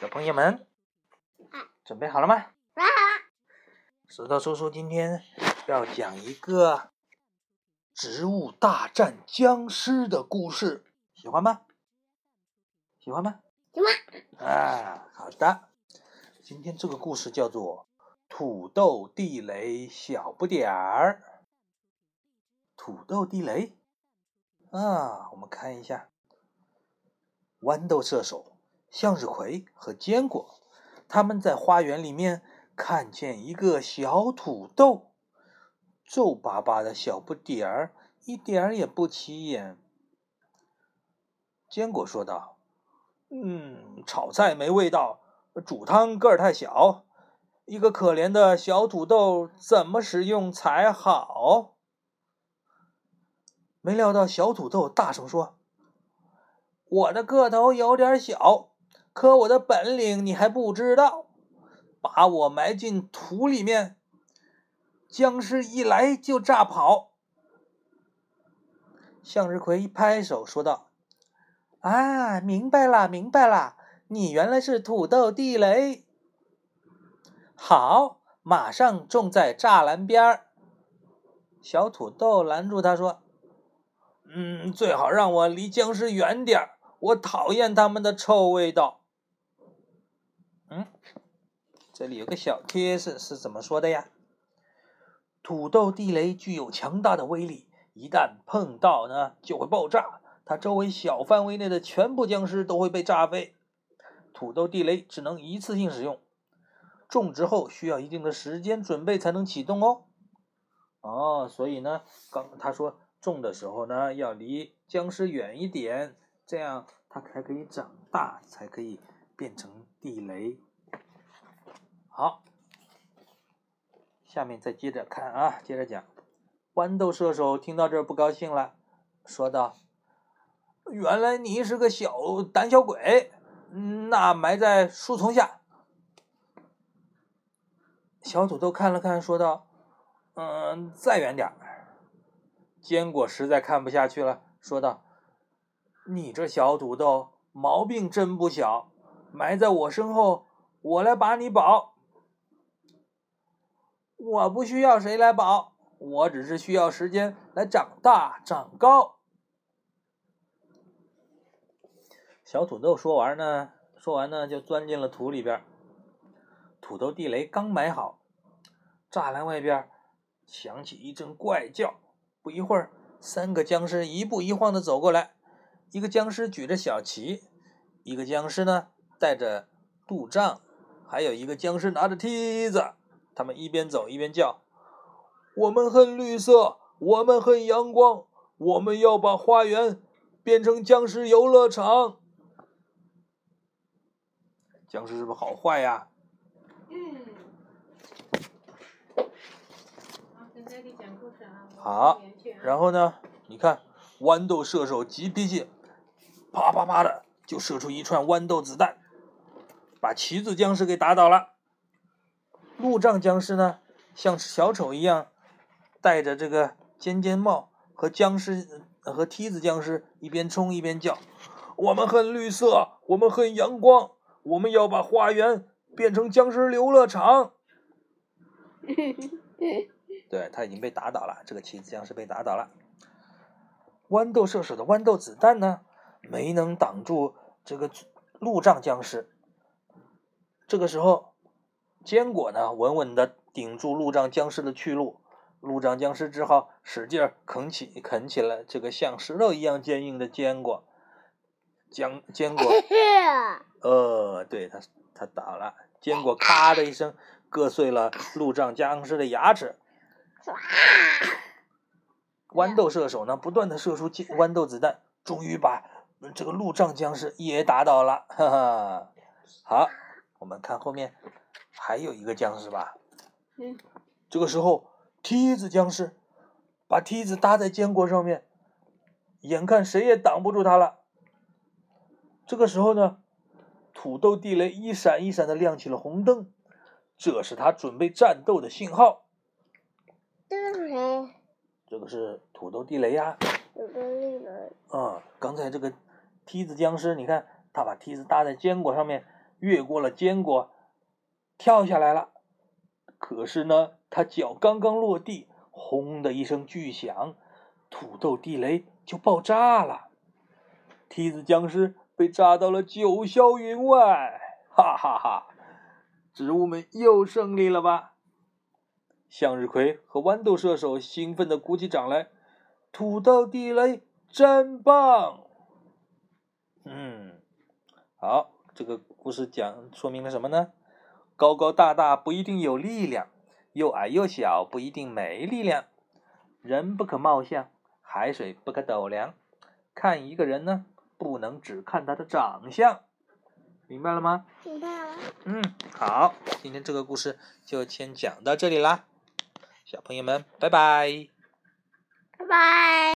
小朋友们，准备好了吗？准备好了石头叔叔今天要讲一个《植物大战僵尸》的故事，喜欢吗？喜欢吗？喜欢。啊，好的。今天这个故事叫做《土豆地雷小不点儿》。土豆地雷啊，我们看一下，豌豆射手。向日葵和坚果，他们在花园里面看见一个小土豆，皱巴巴的小不点儿，一点儿也不起眼。坚果说道：“嗯，炒菜没味道，煮汤个儿太小，一个可怜的小土豆怎么食用才好？”没料到，小土豆大声说：“我的个头有点小。”可我的本领你还不知道，把我埋进土里面，僵尸一来就炸跑。向日葵一拍手说道：“啊，明白了，明白了，你原来是土豆地雷。好，马上种在栅栏边儿。”小土豆拦住他说：“嗯，最好让我离僵尸远点儿，我讨厌他们的臭味道。”嗯，这里有个小贴士是怎么说的呀？土豆地雷具有强大的威力，一旦碰到呢就会爆炸，它周围小范围内的全部僵尸都会被炸飞。土豆地雷只能一次性使用，种植后需要一定的时间准备才能启动哦。哦，所以呢，刚他说种的时候呢要离僵尸远一点，这样它才可以长大，才可以。变成地雷。好，下面再接着看啊，接着讲。豌豆射手听到这儿不高兴了，说道：“原来你是个小胆小鬼，那埋在树丛下。”小土豆看了看，说道：“嗯，再远点儿。”坚果实在看不下去了，说道：“你这小土豆毛病真不小。”埋在我身后，我来把你保。我不需要谁来保，我只是需要时间来长大长高。小土豆说完呢，说完呢就钻进了土里边。土豆地雷刚埋好，栅栏外边响起一阵怪叫。不一会儿，三个僵尸一步一晃的走过来，一个僵尸举着小旗，一个僵尸呢。带着肚胀，还有一个僵尸拿着梯子，他们一边走一边叫：“我们恨绿色，我们恨阳光，我们要把花园变成僵尸游乐场。”僵尸是不是好坏呀？嗯。好，然后呢？你看，豌豆射手急脾气，啪啪啪的就射出一串豌豆子弹。把旗子僵尸给打倒了，路障僵尸呢，像小丑一样，戴着这个尖尖帽，和僵尸和梯子僵尸一边冲一边叫：“我们恨绿色，我们恨阳光，我们要把花园变成僵尸游乐场。”对他已经被打倒了，这个梯子僵尸被打倒了。豌豆射手的豌豆子弹呢，没能挡住这个路障僵尸。这个时候，坚果呢稳稳地顶住路障僵尸的去路，路障僵尸只好使劲啃起啃起了这个像石头一样坚硬的坚果。坚坚果，呃，对他他倒了，坚果咔的一声割碎了路障僵尸的牙齿。豌豆射手呢不断的射出豌豆子弹，终于把这个路障僵尸也打倒了，哈哈，好。我们看后面还有一个僵尸吧。嗯。这个时候，梯子僵尸把梯子搭在坚果上面，眼看谁也挡不住他了。这个时候呢，土豆地雷一闪一闪的亮起了红灯，这是他准备战斗的信号。这是谁？这个是土豆地雷呀。土豆地雷。啊，刚才这个梯子僵尸，你看他把梯子搭在坚果上面。越过了坚果，跳下来了。可是呢，他脚刚刚落地，轰的一声巨响，土豆地雷就爆炸了。梯子僵尸被炸到了九霄云外，哈哈哈！植物们又胜利了吧？向日葵和豌豆射手兴奋地鼓起掌来，土豆地雷真棒！嗯，好，这个故事讲说明了什么呢？高高大大不一定有力量，又矮又小不一定没力量。人不可貌相，海水不可斗量。看一个人呢，不能只看他的长相，明白了吗？明白了。嗯，好，今天这个故事就先讲到这里啦，小朋友们，拜拜。拜拜。